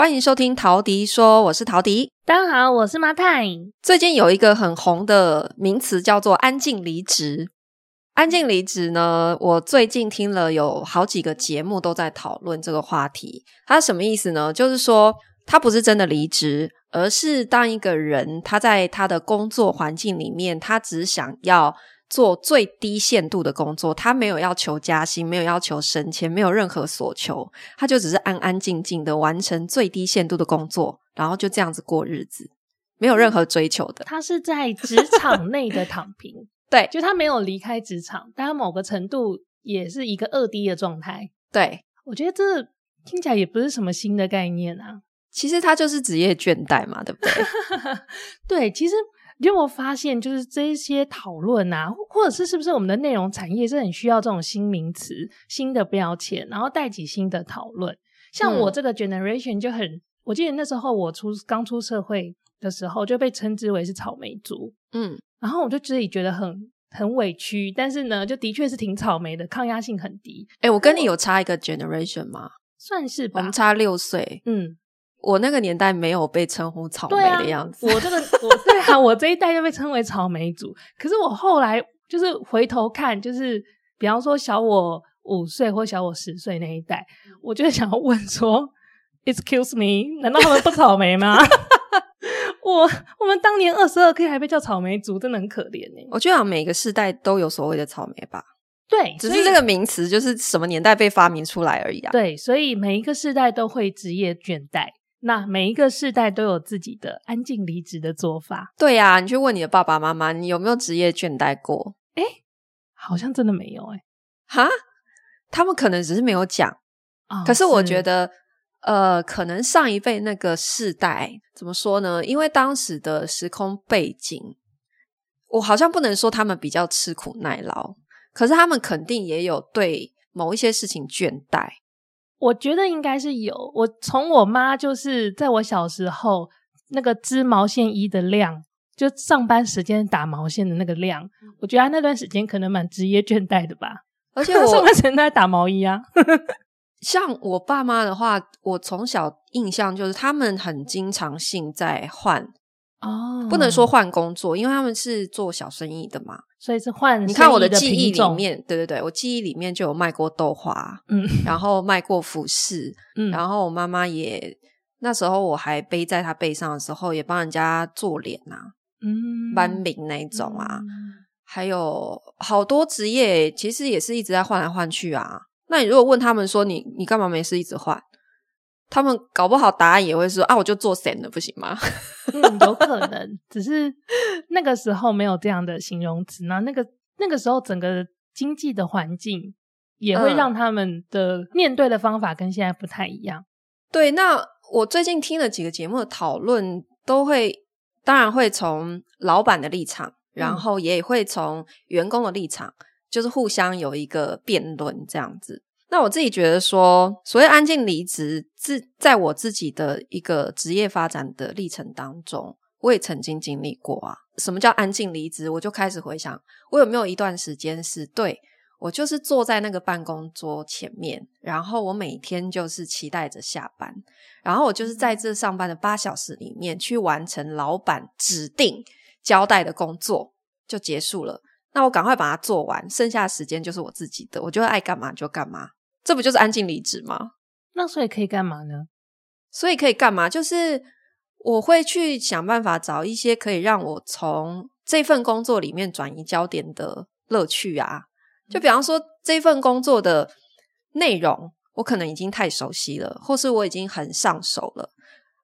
欢迎收听陶迪说，我是陶迪。大家好，我是马太。最近有一个很红的名词叫做“安静离职”。安静离职呢，我最近听了有好几个节目都在讨论这个话题。它什么意思呢？就是说，他不是真的离职，而是当一个人他在他的工作环境里面，他只想要。做最低限度的工作，他没有要求加薪，没有要求升迁，没有任何所求，他就只是安安静静的完成最低限度的工作，然后就这样子过日子，没有任何追求的。他是在职场内的躺平，对，就他没有离开职场，但他某个程度也是一个二低的状态。对，我觉得这听起来也不是什么新的概念啊，其实他就是职业倦怠嘛，对不对？对，其实。你有没有发现，就是这些讨论啊，或者是是不是我们的内容产业是很需要这种新名词、新的标签，然后带起新的讨论。像我这个 generation 就很，嗯、我记得那时候我出刚出社会的时候就被称之为是草莓族，嗯，然后我就自己觉得很很委屈，但是呢，就的确是挺草莓的，抗压性很低。哎、欸、我跟你有差一个 generation 吗？算是吧，我们差六岁，嗯。我那个年代没有被称呼草莓的样子。啊，我这个我对啊，我这一代就被称为草莓族。可是我后来就是回头看，就是比方说小我五岁或小我十岁那一代，我就想要问说：“Excuse me，难道他们不草莓吗？” 我我们当年二十二 K 还被叫草莓族，真的很可怜欸。我觉得每个世代都有所谓的草莓吧。对，只是这个名词就是什么年代被发明出来而已啊。对，所以每一个世代都会职业倦怠。那每一个世代都有自己的安静离职的做法。对呀、啊，你去问你的爸爸妈妈，你有没有职业倦怠过？诶，好像真的没有诶。哈，他们可能只是没有讲。哦、可是我觉得，呃，可能上一辈那个世代怎么说呢？因为当时的时空背景，我好像不能说他们比较吃苦耐劳，可是他们肯定也有对某一些事情倦怠。我觉得应该是有。我从我妈就是在我小时候那个织毛线衣的量，就上班时间打毛线的那个量，我觉得她那段时间可能蛮职业倦怠的吧。而且我上班时间都在打毛衣啊。像我爸妈的话，我从小印象就是他们很经常性在换哦，不能说换工作，因为他们是做小生意的嘛。所以是换，你看我的记忆里面，对对对，我记忆里面就有卖过豆花，嗯，然后卖过服饰，嗯，然后我妈妈也那时候我还背在她背上的时候，也帮人家做脸呐、啊，嗯，斑饼那一种啊，嗯、还有好多职业，其实也是一直在换来换去啊。那你如果问他们说你你干嘛没事一直换？他们搞不好答案也会说啊，我就做神了，不行吗？嗯，有可能，只是那个时候没有这样的形容词。那那个那个时候，整个经济的环境也会让他们的面对的方法跟现在不太一样。对，那我最近听了几个节目的讨论，都会当然会从老板的立场，然后也会从员工的立场，嗯、就是互相有一个辩论这样子。那我自己觉得说，所谓安静离职，自在我自己的一个职业发展的历程当中，我也曾经经历过啊。什么叫安静离职？我就开始回想，我有没有一段时间是对，我就是坐在那个办公桌前面，然后我每天就是期待着下班，然后我就是在这上班的八小时里面去完成老板指定交代的工作，就结束了。那我赶快把它做完，剩下的时间就是我自己的，我就爱干嘛就干嘛。这不就是安静离职吗？那所以可以干嘛呢？所以可以干嘛？就是我会去想办法找一些可以让我从这份工作里面转移焦点的乐趣啊。就比方说，这份工作的内容，我可能已经太熟悉了，或是我已经很上手了，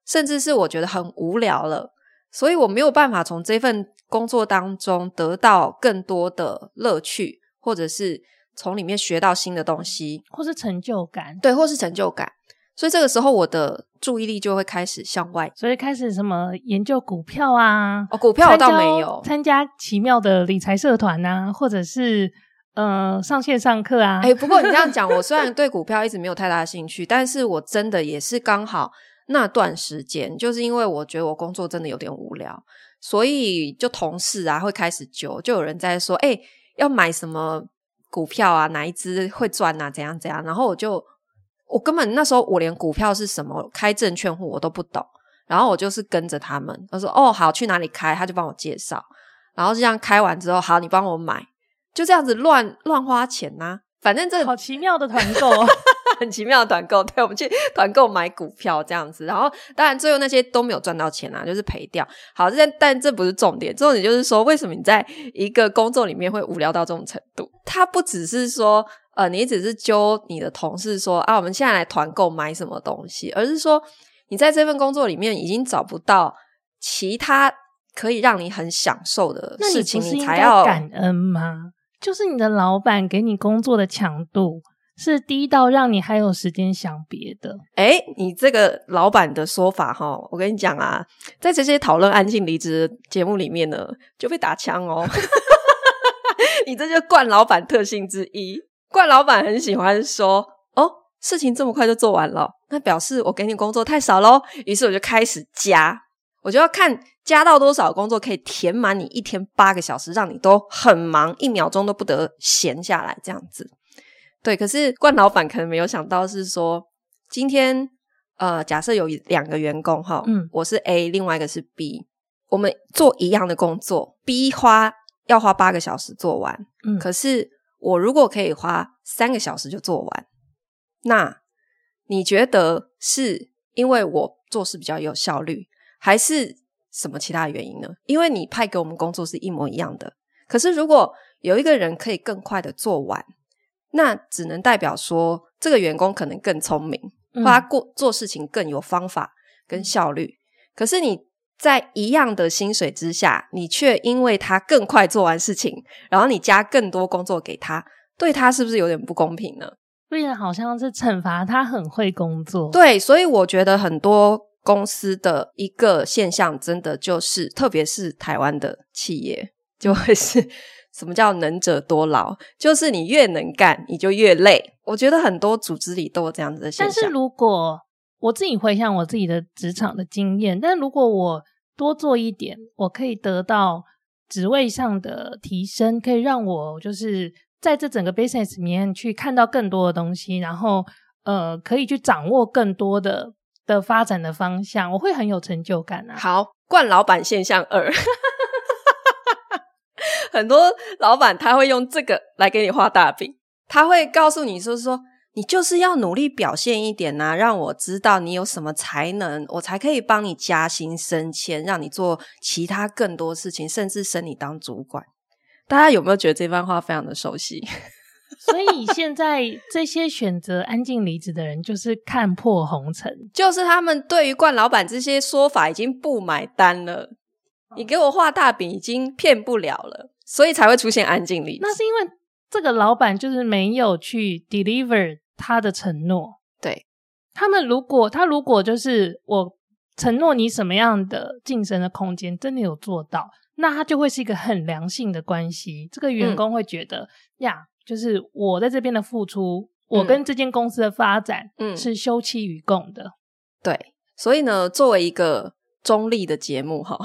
甚至是我觉得很无聊了，所以我没有办法从这份工作当中得到更多的乐趣，或者是。从里面学到新的东西，或是成就感，对，或是成就感。所以这个时候，我的注意力就会开始向外，所以开始什么研究股票啊？哦，股票我倒没有参加奇妙的理财社团啊，或者是呃上线上课啊。哎，不过你这样 讲，我虽然对股票一直没有太大的兴趣，但是我真的也是刚好那段时间，就是因为我觉得我工作真的有点无聊，所以就同事啊会开始揪，就有人在说，哎，要买什么？股票啊，哪一支会赚啊？怎样怎样？然后我就我根本那时候我连股票是什么开证券户我都不懂，然后我就是跟着他们，他说哦好去哪里开，他就帮我介绍，然后这样开完之后，好你帮我买，就这样子乱乱花钱呐、反正这好奇妙的团购。很奇妙的团购，对，我们去团购买股票这样子，然后当然最后那些都没有赚到钱啊，就是赔掉。好，这但这不是重点，重点就是说，为什么你在一个工作里面会无聊到这种程度？它不只是说，呃，你只是揪你的同事说啊，我们现在来团购买什么东西，而是说你在这份工作里面已经找不到其他可以让你很享受的事情，你才要感恩吗？就是你的老板给你工作的强度。是低到让你还有时间想别的。诶，你这个老板的说法哈，我跟你讲啊，在这些讨论安静离职节目里面呢，就被打枪哦。你这就惯老板特性之一。惯老板很喜欢说，哦，事情这么快就做完了，那表示我给你工作太少喽。于是我就开始加，我就要看加到多少工作可以填满你一天八个小时，让你都很忙，一秒钟都不得闲下来，这样子。对，可是冠老板可能没有想到是说，今天呃，假设有两个员工哈，嗯，我是 A，另外一个是 B，我们做一样的工作，B 花要花八个小时做完，嗯，可是我如果可以花三个小时就做完，那你觉得是因为我做事比较有效率，还是什么其他原因呢？因为你派给我们工作是一模一样的，可是如果有一个人可以更快的做完。那只能代表说，这个员工可能更聪明，或他过做事情更有方法跟效率。嗯。可是你在一样的薪水之下，你却因为他更快做完事情，然后你加更多工作给他，对他是不是有点不公平呢？对呀，好像是惩罚他很会工作。对，所以我觉得很多公司的一个现象，真的就是，特别是台湾的企业，就会是。什么叫能者多劳？就是你越能干，你就越累。我觉得很多组织里都有这样子的现象。但是如果我自己回想我自己的职场的经验，但如果我多做一点，我可以得到职位上的提升，可以让我就是在这整个 business 里面去看到更多的东西，然后呃，可以去掌握更多的的发展的方向，我会很有成就感啊。好，冠老板现象二。很多老板他会用这个来给你画大饼，他会告诉你说说，你就是要努力表现一点呐，让我知道你有什么才能，我才可以帮你加薪升迁，让你做其他更多事情，甚至升你当主管。大家有没有觉得这番话非常的熟悉？所以现在这些选择安静离职的人，就是看破红尘，就是他们对于冠老板这些说法已经不买单了。你给我画大饼，已经骗不了了。所以才会出现安静离职。那是因为这个老板就是没有去 deliver 他的承诺。对，他们如果他如果就是我承诺你什么样的晋升的空间，真的有做到，那他就会是一个很良性的关系。这个员工会觉得、嗯、呀，就是我在这边的付出，我跟这间公司的发展，嗯，是休戚与共的。对，所以呢，作为一个中立的节目，哈。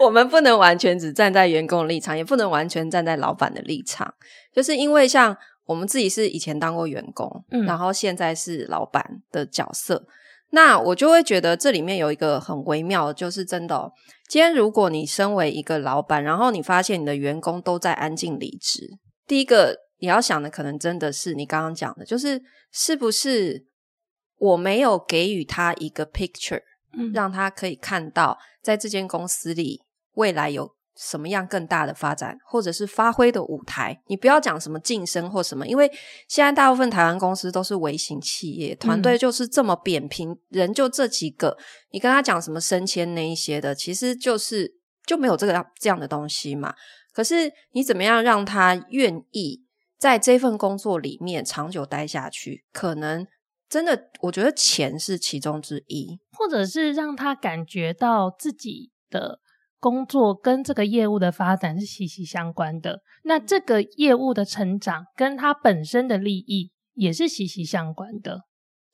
我们不能完全只站在员工的立场，也不能完全站在老板的立场，就是因为像我们自己是以前当过员工，嗯，然后现在是老板的角色，那我就会觉得这里面有一个很微妙的，就是真的哦，今天如果你身为一个老板，然后你发现你的员工都在安静离职，第一个你要想的可能真的是你刚刚讲的，就是是不是我没有给予他一个 picture，嗯，让他可以看到在这间公司里。未来有什么样更大的发展，或者是发挥的舞台？你不要讲什么晋升或什么，因为现在大部分台湾公司都是微型企业，团队就是这么扁平，嗯、人就这几个。你跟他讲什么升迁那一些的，其实就是就没有这个这样的东西嘛。可是你怎么样让他愿意在这份工作里面长久待下去？可能真的，我觉得钱是其中之一，或者是让他感觉到自己的。工作跟这个业务的发展是息息相关的，那这个业务的成长跟他本身的利益也是息息相关的。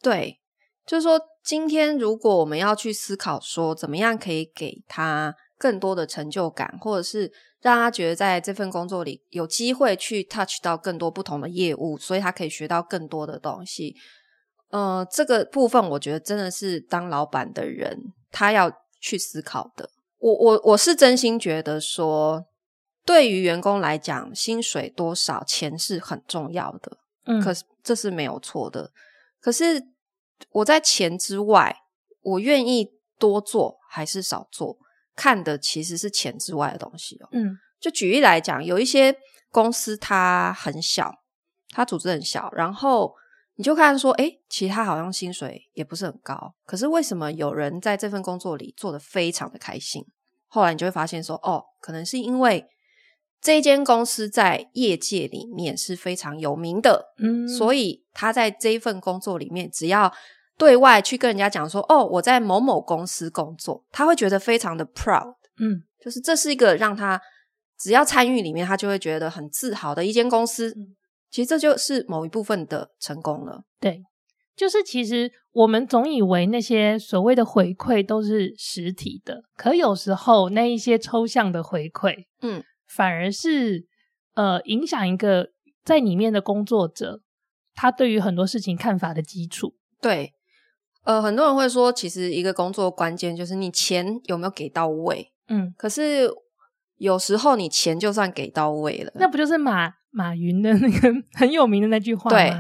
对，就是说，今天如果我们要去思考说，怎么样可以给他更多的成就感，或者是让他觉得在这份工作里有机会去 touch 到更多不同的业务，所以他可以学到更多的东西。呃，这个部分我觉得真的是当老板的人他要去思考的。我我我是真心觉得说，对于员工来讲，薪水多少钱是很重要的，嗯，可是这是没有错的。可是我在钱之外，我愿意多做还是少做？看的其实是钱之外的东西哦。嗯，就举例来讲，有一些公司它很小，它组织很小，然后你就看说，诶，其他好像薪水也不是很高，可是为什么有人在这份工作里做得非常的开心？后来你就会发现说，哦，可能是因为这间公司在业界里面是非常有名的，嗯，所以他在这一份工作里面，只要对外去跟人家讲说，哦，我在某某公司工作，他会觉得非常的 proud，嗯，就是这是一个让他只要参与里面，他就会觉得很自豪的一间公司。其实这就是某一部分的成功了。对，就是其实我们总以为那些所谓的回馈都是实体的，可有时候那一些抽象的回馈，嗯，反而是呃影响一个在里面的工作者他对于很多事情看法的基础。对。呃，很多人会说，其实一个工作关键就是你钱有没有给到位。嗯，可是有时候你钱就算给到位了，那不就是马马云的那个很有名的那句话吗？对，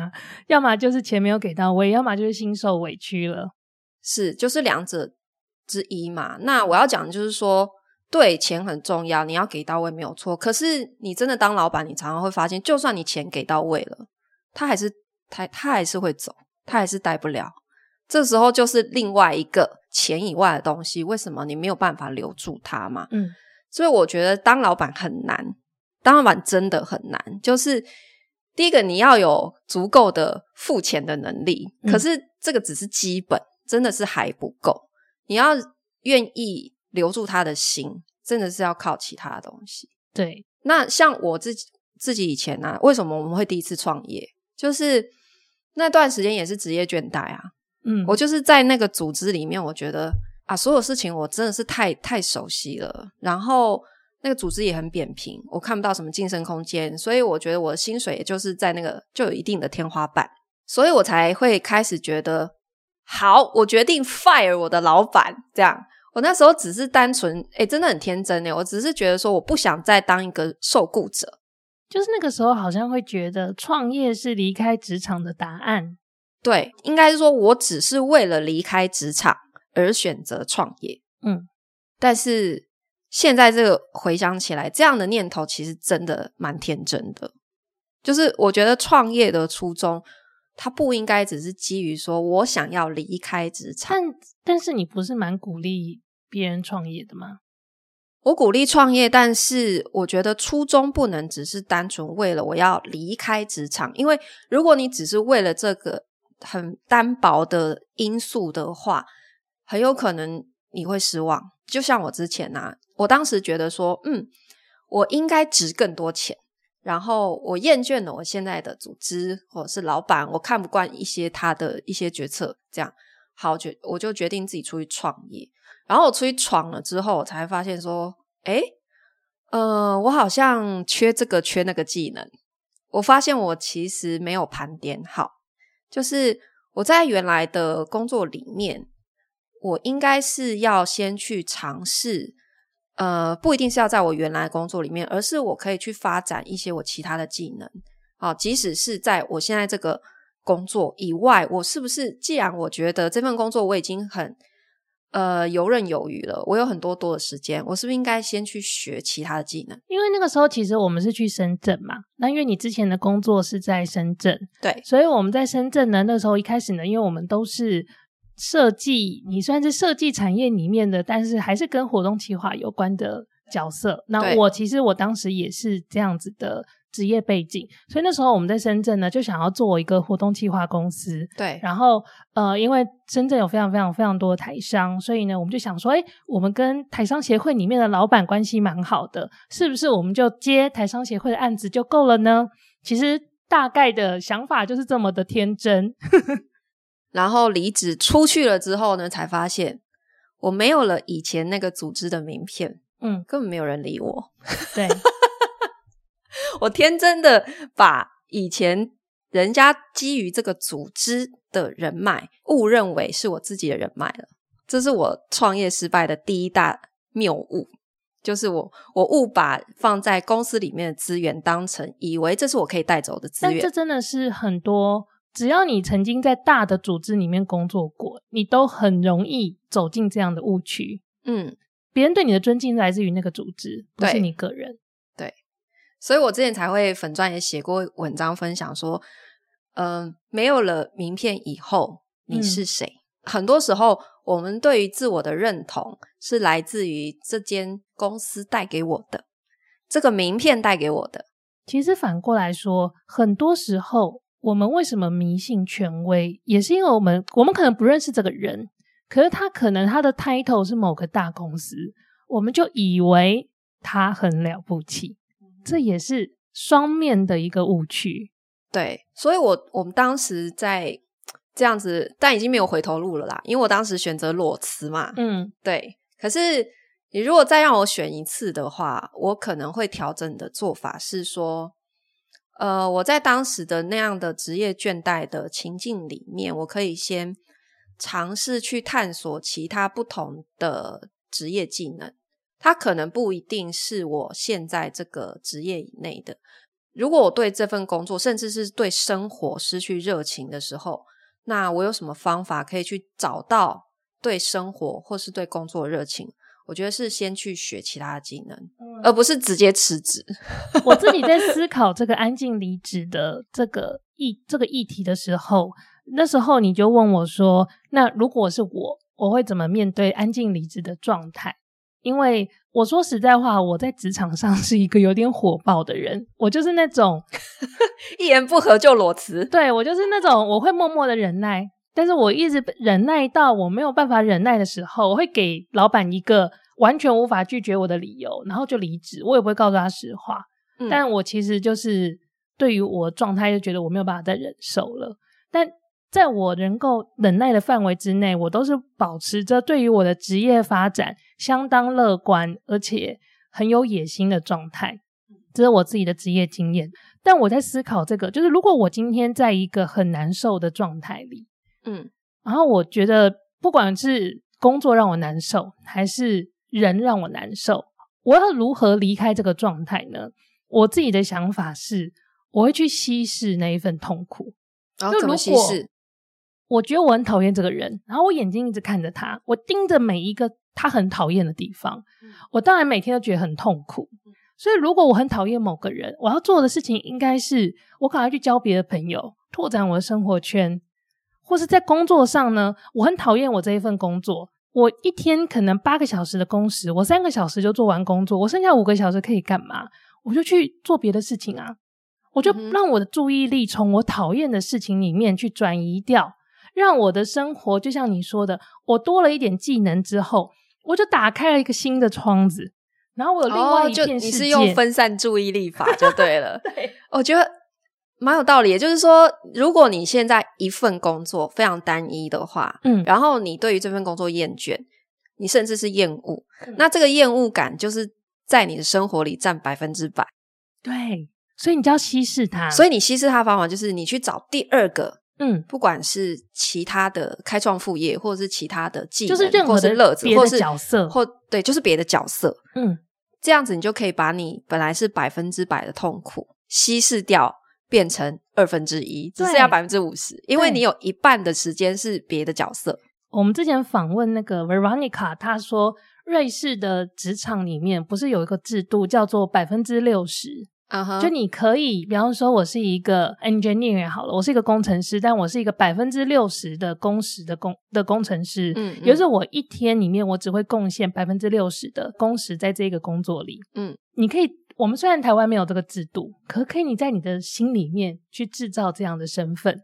要么就是钱没有给到位，要么就是心受委屈了。是，就是两者之一嘛。那我要讲的就是说，对，钱很重要，你要给到位没有错。可是你真的当老板，你常常会发现，就算你钱给到位了，他还是他他还是会走，他还是待不了。这时候就是另外一个钱以外的东西，为什么你没有办法留住他嘛？嗯，所以我觉得当老板很难，当老板真的很难。就是第一个，你要有足够的付钱的能力，可是这个只是基本，真的是还不够。你要愿意留住他的心，真的是要靠其他的东西。对，那像我自己自己以前呢、啊，为什么我们会第一次创业？就是那段时间也是职业倦怠啊。嗯，我就是在那个组织里面，我觉得啊，所有事情我真的是太太熟悉了。然后那个组织也很扁平，我看不到什么晋升空间，所以我觉得我的薪水也就是在那个就有一定的天花板，所以我才会开始觉得，好，我决定 fire 我的老板。这样，我那时候只是单纯，诶，真的很天真诶，我只是觉得说，我不想再当一个受雇者，就是那个时候好像会觉得创业是离开职场的答案。对，应该是说，我只是为了离开职场而选择创业。嗯，但是现在这个回想起来，这样的念头其实真的蛮天真的。就是我觉得创业的初衷，它不应该只是基于说我想要离开职场。但但是你不是蛮鼓励别人创业的吗？我鼓励创业，但是我觉得初衷不能只是单纯为了我要离开职场，因为如果你只是为了这个。很单薄的因素的话，很有可能你会失望。就像我之前啊，我当时觉得说，嗯，我应该值更多钱。然后我厌倦了我现在的组织或者是老板，我看不惯一些他的一些决策，这样好，决我就决定自己出去创业。然后我出去闯了之后，我才发现说，诶，呃，我好像缺这个缺那个技能。我发现我其实没有盘点好。就是我在原来的工作里面，我应该是要先去尝试，呃，不一定是要在我原来的工作里面，而是我可以去发展一些我其他的技能。好，即使是在我现在这个工作以外，我是不是既然我觉得这份工作我已经很。呃，游刃有余了。我有很多多的时间，我是不是应该先去学其他的技能？因为那个时候其实我们是去深圳嘛。那因为你之前的工作是在深圳，对，所以我们在深圳呢，那时候一开始呢，因为我们都是设计，你算是设计产业里面的，但是还是跟活动企划有关的角色。那我其实我当时也是这样子的。职业背景，所以那时候我们在深圳呢，就想要做一个活动企划公司。对，然后呃，因为深圳有非常非常非常多的台商，所以呢，我们就想说，哎，我们跟台商协会里面的老板关系蛮好的，是不是我们就接台商协会的案子就够了呢？其实大概的想法就是这么的天真。然后离职出去了之后呢，才发现我没有了以前那个组织的名片。嗯，根本没有人理我。对，我天真的把以前人家基于这个组织的人脉误认为是我自己的人脉了，这是我创业失败的第一大谬误。就是我，我误把放在公司里面的资源当成以为这是我可以带走的资源。但这真的是很多，只要你曾经在大的组织里面工作过，你都很容易走进这样的误区。嗯，别人对你的尊敬来自于那个组织，不是你个人。对，对，所以我之前才会粉钻也写过文章分享说，嗯、呃，没有了名片以后，你是谁？嗯、很多时候。我们对于自我的认同是来自于这间公司带给我的，这个名片带给我的。其实反过来说，很多时候我们为什么迷信权威，也是因为我们我们可能不认识这个人，可是他可能他的 title 是某个大公司，我们就以为他很了不起，这也是双面的一个误区。对，所以我我们当时在。这样子，但已经没有回头路了啦，因为我当时选择裸辞嘛。嗯，对。可是你如果再让我选一次的话，我可能会调整的做法是说，呃，我在当时的那样的职业倦怠的情境里面，我可以先尝试去探索其他不同的职业技能，它可能不一定是我现在这个职业以内的。如果我对这份工作，甚至是对生活失去热情的时候，那我有什么方法可以去找到对生活或是对工作热情？我觉得是先去学其他的技能，嗯、而不是直接辞职。我自己在 思考这个安静离职的这个议这个议题的时候，那时候你就问我说：“那如果是我，我会怎么面对安静离职的状态？”因为我说实在话，我在职场上是一个有点火爆的人，我就是那种一言不合就裸辞。对，我就是那种我会默默的忍耐，但是我一直忍耐到我没有办法忍耐的时候，我会给老板一个完全无法拒绝我的理由，然后就离职。我也不会告诉他实话，嗯、但我其实就是对于我状态就觉得我没有办法再忍受了，但。在我能够忍耐的范围之内，我都是保持着对于我的职业发展相当乐观，而且很有野心的状态。这是我自己的职业经验。但我在思考这个，就是如果我今天在一个很难受的状态里，嗯，然后我觉得不管是工作让我难受，还是人让我难受，我要如何离开这个状态呢？我自己的想法是，我会去稀释那一份痛苦。然后怎么稀释？我觉得我很讨厌这个人，然后我眼睛一直看着他，我盯着每一个他很讨厌的地方，我当然每天都觉得很痛苦。所以，如果我很讨厌某个人，我要做的事情应该是我赶快去交别的朋友，拓展我的生活圈，或是在工作上呢，我很讨厌我这一份工作，我一天可能八个小时的工时，我三个小时就做完工作，我剩下五个小时可以干嘛？我就去做别的事情啊，我就让我的注意力从我讨厌的事情里面去转移掉。让我的生活就像你说的，我多了一点技能之后，我就打开了一个新的窗子，然后我有另外一片世界。哦，就你是用分散注意力法就对了。对，我觉得蛮有道理。也就是说，如果你现在一份工作非常单一的话，嗯，然后你对于这份工作厌倦，你甚至是厌恶，嗯，那这个厌恶感就是在你的生活里占百分之百。对，所以你就要稀释它。所以你稀释它的方法就是你去找第二个。嗯，不管是其他的开创副业，或者是其他的技能，就是任何的乐子，或是角色，或对，就是别的角色。嗯，这样子你就可以把你本来是百分之百的痛苦稀释掉，变成二分之一，只剩下百分之五十，因为你有一半的时间是别的角色。我们之前访问那个 Veronica，她说瑞士的职场里面不是有一个制度叫做百分之六十。Uh huh. 就你可以，比方说，我是一个 engineer 好了，我是一个工程师，但我是一个百分之六十的工时的工的工程师。嗯，也就是我一天里面我只会贡献百分之六十的工时在这个工作里。嗯，你可以，我们虽然台湾没有这个制度，可可以你在你的心里面去制造这样的身份。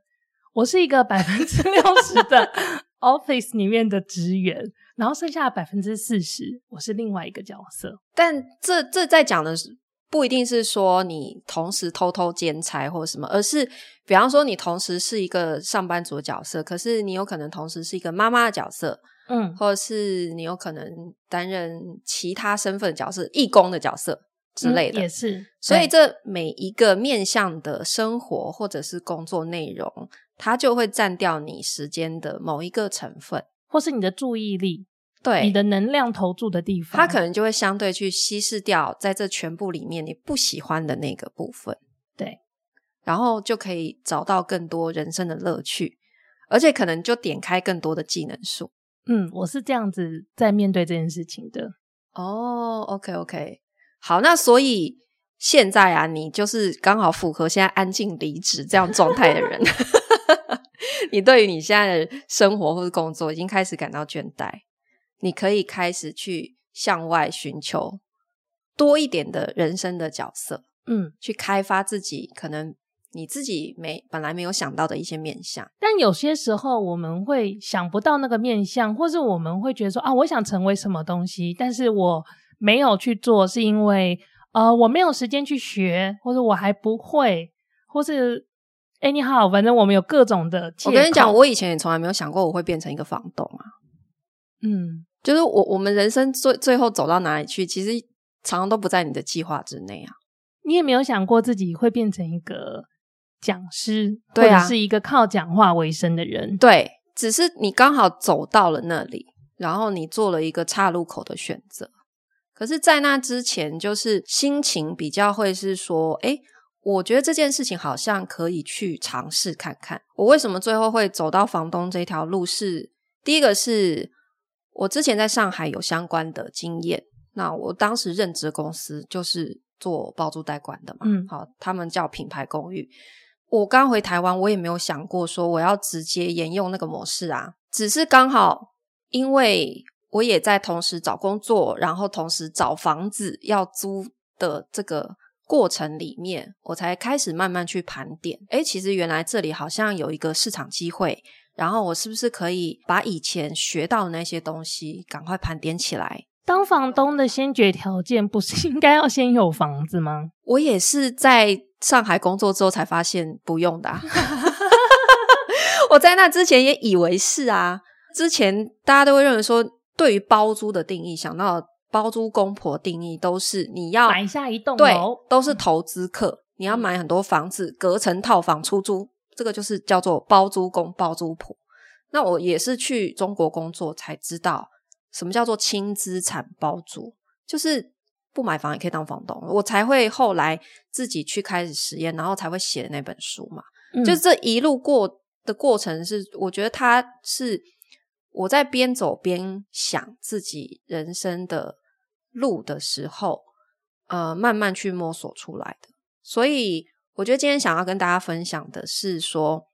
我是一个 百分之六十的 office 里面的职员，然后剩下的百分之四十，我是另外一个角色。但这这在讲的是。不一定是说你同时偷偷兼差或什么，而是比方说你同时是一个上班族的角色，可是你有可能同时是一个妈妈的角色，嗯，或者是你有可能担任其他身份角色，义工的角色之类的，嗯、也是。所以这每一个面向的生活或者是工作内容，它就会占掉你时间的某一个成分，或是你的注意力。对，你的能量投注的地方，它可能就会相对去稀释掉在这全部里面你不喜欢的那个部分。对，然后就可以找到更多人生的乐趣，而且可能就点开更多的技能树。嗯，我是这样子在面对这件事情的。哦，OK OK，好，那所以现在啊，你就是刚好符合现在安静离职这样状态的人，你对于你现在的生活或是工作已经开始感到倦怠。你可以开始去向外寻求多一点的人生的角色，嗯，去开发自己可能你自己没本来没有想到的一些面相。但有些时候我们会想不到那个面相，或是我们会觉得说啊，我想成为什么东西，但是我没有去做，是因为呃我没有时间去学，或者我还不会，或是哎你好，反正我们有各种的。我跟你讲，我以前也从来没有想过我会变成一个房东啊，嗯。就是我，我们人生最最后走到哪里去，其实常常都不在你的计划之内啊。你也没有想过自己会变成一个讲师，对啊，或者是一个靠讲话为生的人。对，只是你刚好走到了那里，然后你做了一个岔路口的选择。可是，在那之前，就是心情比较会是说，诶，我觉得这件事情好像可以去尝试看看。我为什么最后会走到房东这条路是？是第一个是。我之前在上海有相关的经验，那我当时任职公司就是做包租代管的嘛，嗯，好，他们叫品牌公寓。我刚回台湾，我也没有想过说我要直接沿用那个模式啊，只是刚好因为我也在同时找工作，然后同时找房子要租的这个过程里面，我才开始慢慢去盘点，诶，其实原来这里好像有一个市场机会。然后我是不是可以把以前学到的那些东西赶快盘点起来？当房东的先决条件不是 应该要先有房子吗？我也是在上海工作之后才发现不用的啊。我在那之前也以为是啊。之前大家都会认为说，对于包租的定义，想到包租公婆定义都是你要买下一栋楼，都是投资客，你要买很多房子，隔层套房出租。这个就是叫做包租公包租婆。那我也是去中国工作才知道什么叫做轻资产包租，就是不买房也可以当房东。我才会后来自己去开始实验，然后才会写的那本书嘛。嗯、就这一路过的过程是，我觉得它是我在边走边想自己人生的路的时候，呃，慢慢去摸索出来的。所以。我觉得今天想要跟大家分享的是说，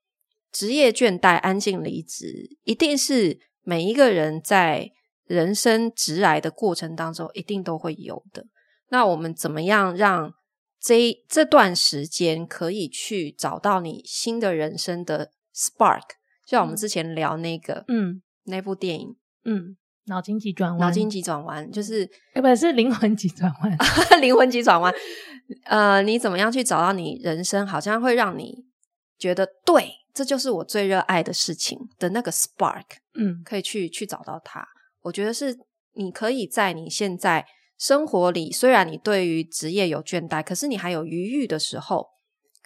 职业倦怠、安静离职，一定是每一个人在人生直来的过程当中一定都会有的。那我们怎么样让这这段时间可以去找到你新的人生的 spark？就像我们之前聊那个，嗯，那部电影，嗯，脑筋急转弯，脑筋急转弯，就是，哎，不是灵魂急转弯，灵魂急转弯。呃，你怎么样去找到你人生好像会让你觉得对，这就是我最热爱的事情的那个 spark？嗯，可以去去找到它。我觉得是你可以在你现在生活里，虽然你对于职业有倦怠，可是你还有余裕的时候，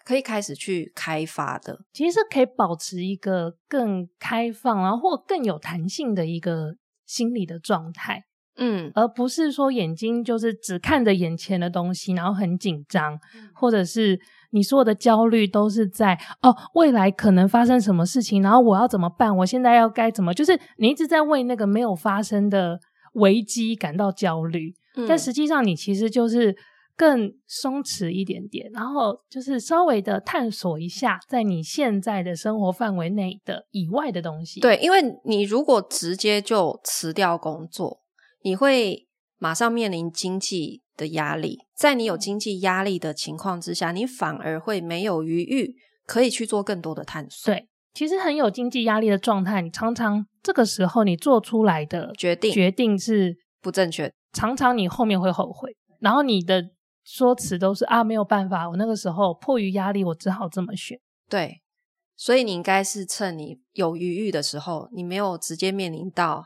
可以开始去开发的。其实是可以保持一个更开放，然后或更有弹性的一个心理的状态。嗯，而不是说眼睛就是只看着眼前的东西，然后很紧张，嗯、或者是你所有的焦虑都是在哦未来可能发生什么事情，然后我要怎么办？我现在要该怎么？就是你一直在为那个没有发生的危机感到焦虑，嗯、但实际上你其实就是更松弛一点点，然后就是稍微的探索一下在你现在的生活范围内的以外的东西。对，因为你如果直接就辞掉工作。你会马上面临经济的压力，在你有经济压力的情况之下，你反而会没有余裕可以去做更多的探索。对，其实很有经济压力的状态，你常常这个时候你做出来的决定决定是不正确，常常你后面会后悔，然后你的说辞都是啊没有办法，我那个时候迫于压力，我只好这么选。对，所以你应该是趁你有余裕的时候，你没有直接面临到。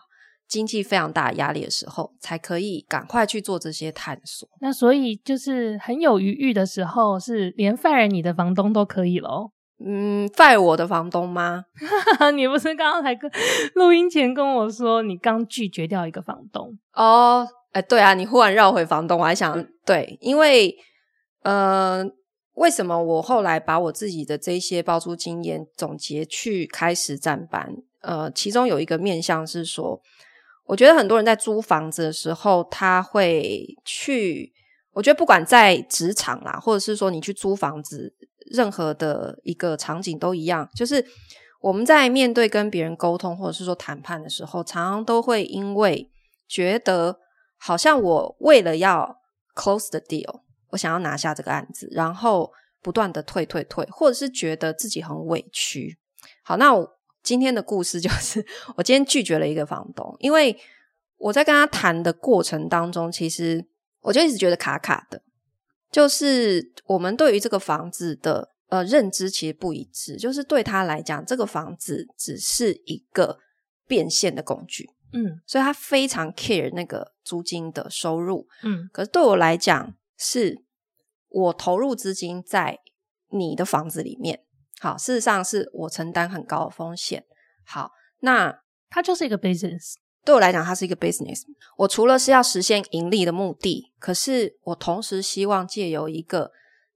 经济非常大的压力的时候，才可以赶快去做这些探索。那所以就是很有余裕的时候，是连 fire 你的房东都可以咯。嗯，fire 我的房东吗？你不是刚刚才跟 录音前跟我说，你刚拒绝掉一个房东哦？哎，对啊，你忽然绕回房东，我还想对，因为呃，为什么我后来把我自己的这些包租经验总结去开实战班？呃，其中有一个面向是说。我觉得很多人在租房子的时候，他会去。我觉得不管在职场啦，或者是说你去租房子，任何的一个场景都一样。就是我们在面对跟别人沟通，或者是说谈判的时候，常常都会因为觉得好像我为了要 close the deal，我想要拿下这个案子，然后不断的退退退，或者是觉得自己很委屈。好，那我。今天的故事就是，我今天拒绝了一个房东，因为我在跟他谈的过程当中，其实我就一直觉得卡卡的，就是我们对于这个房子的呃认知其实不一致，就是对他来讲，这个房子只是一个变现的工具，嗯，所以他非常 care 那个租金的收入，嗯，可是对我来讲，是我投入资金在你的房子里面。好，事实上是我承担很高的风险。好，那它就是一个 business。对我来讲，它是一个 business。我除了是要实现盈利的目的，可是我同时希望借由一个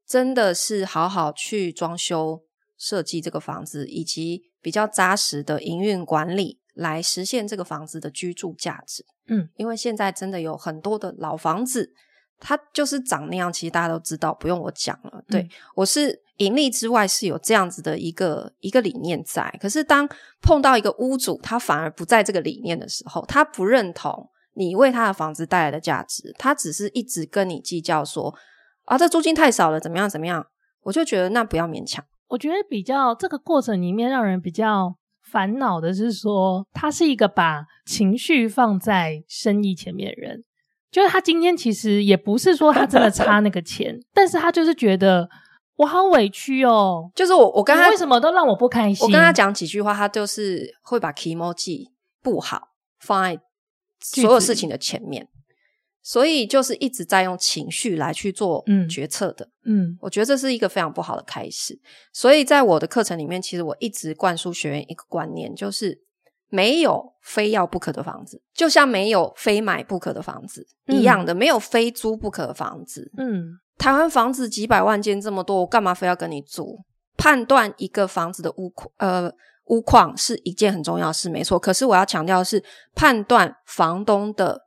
真的是好好去装修设计这个房子，以及比较扎实的营运管理，来实现这个房子的居住价值。嗯，因为现在真的有很多的老房子，它就是长那样，其实大家都知道，不用我讲了。对，嗯，我是。盈利之外是有这样子的一个一个理念在，可是当碰到一个屋主，他反而不在这个理念的时候，他不认同你为他的房子带来的价值，他只是一直跟你计较说啊，这租金太少了，怎么样怎么样，我就觉得那不要勉强。我觉得比较这个过程里面让人比较烦恼的是说，他是一个把情绪放在生意前面的人，就是他今天其实也不是说他真的差那个钱，但是他就是觉得。我好委屈哦，就是我，我跟他为什么都让我不开心？我跟他讲几句话，他就是会把 kimoji 不好放在所有事情的前面，所以就是一直在用情绪来去做决策的。嗯，嗯，我觉得这是一个非常不好的开始。所以在我的课程里面，其实我一直灌输学员一个观念，就是没有非要不可的房子，就像没有非买不可的房子一样的，嗯，没有非租不可的房子。嗯。台湾房子几百万间这么多，我干嘛非要跟你租？判断一个房子的屋况，呃，屋况是一件很重要的事，没错。可是我要强调的是，判断房东的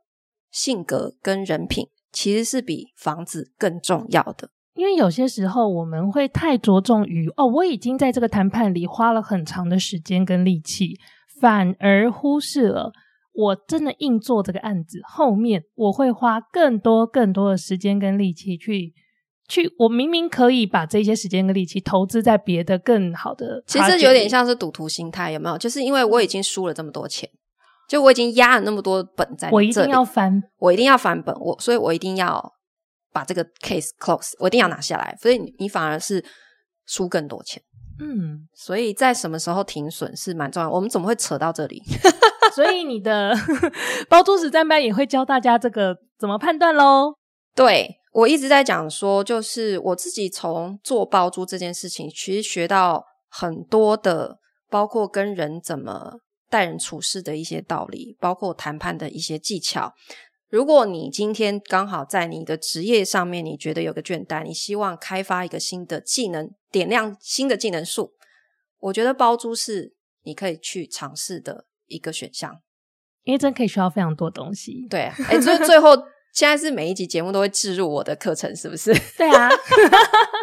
性格跟人品，其实是比房子更重要的。因为有些时候我们会太着重于哦，我已经在这个谈判里花了很长的时间跟力气，反而忽视了我真的硬做这个案子，后面我会花更多更多的时间跟力气去。去，我明明可以把这些时间跟力气投资在别的更好的，其实有点像是赌徒心态，有没有？就是因为我已经输了这么多钱，就我已经压了那么多本在我一定要翻，我一定要翻本，我所以，我一定要把这个 case close，我一定要拿下来，所以你，你反而是输更多钱。嗯，所以在什么时候停损是蛮重要。我们怎么会扯到这里？所以你的 包租实战班也会教大家这个怎么判断喽？对。我一直在讲说，就是我自己从做包租这件事情，其实学到很多的，包括跟人怎么待人处事的一些道理，包括谈判的一些技巧。如果你今天刚好在你的职业上面，你觉得有个倦怠，你希望开发一个新的技能，点亮新的技能树，我觉得包租是你可以去尝试的一个选项，因为真可以学到非常多东西。对啊，哎，所以最后。现在是每一集节目都会置入我的课程，是不是？对啊，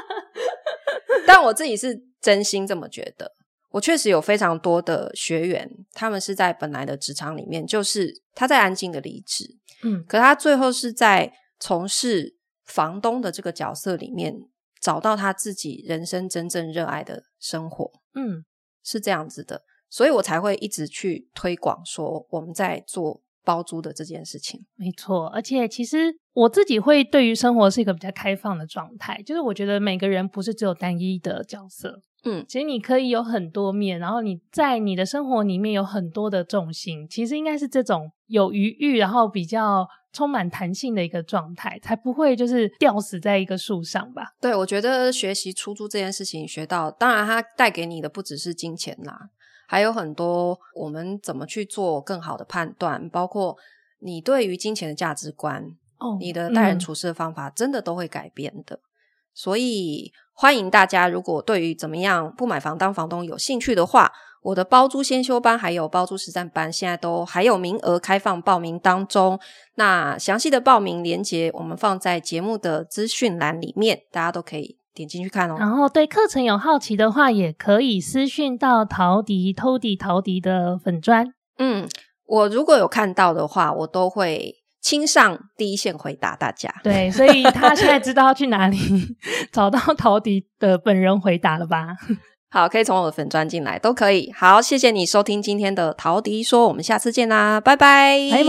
但我自己是真心这么觉得。我确实有非常多的学员，他们是在本来的职场里面，就是他在安静的离职，嗯，可他最后是在从事房东的这个角色里面，找到他自己人生真正热爱的生活，嗯，是这样子的，所以我才会一直去推广说我们在做。包租的这件事情，没错。而且其实我自己会对于生活是一个比较开放的状态，就是我觉得每个人不是只有单一的角色，嗯，其实你可以有很多面，然后你在你的生活里面有很多的重心，其实应该是这种有余裕，然后比较充满弹性的一个状态，才不会就是吊死在一个树上吧？对，我觉得学习出租这件事情学到，当然它带给你的不只是金钱啦，还有很多我们怎么去做更好的判断，包括你对于金钱的价值观，哦，你的待人处事的方法，真的都会改变的。嗯所以欢迎大家，如果对于怎么样不买房当房东有兴趣的话，我的包租先修班还有包租实战班现在都还有名额开放报名当中。那详细的报名链接我们放在节目的资讯栏里面，大家都可以点进去看哦。然后对课程有好奇的话，也可以私讯到陶迪、偷迪、陶迪的粉砖。嗯，我如果有看到的话，我都会。亲上第一线回答大家，对，所以他现在知道去哪里 找到陶迪的本人回答了吧？好，可以从我的粉专进来，都可以。好，谢谢你收听今天的陶迪说，我们下次见啦，拜拜，拜拜。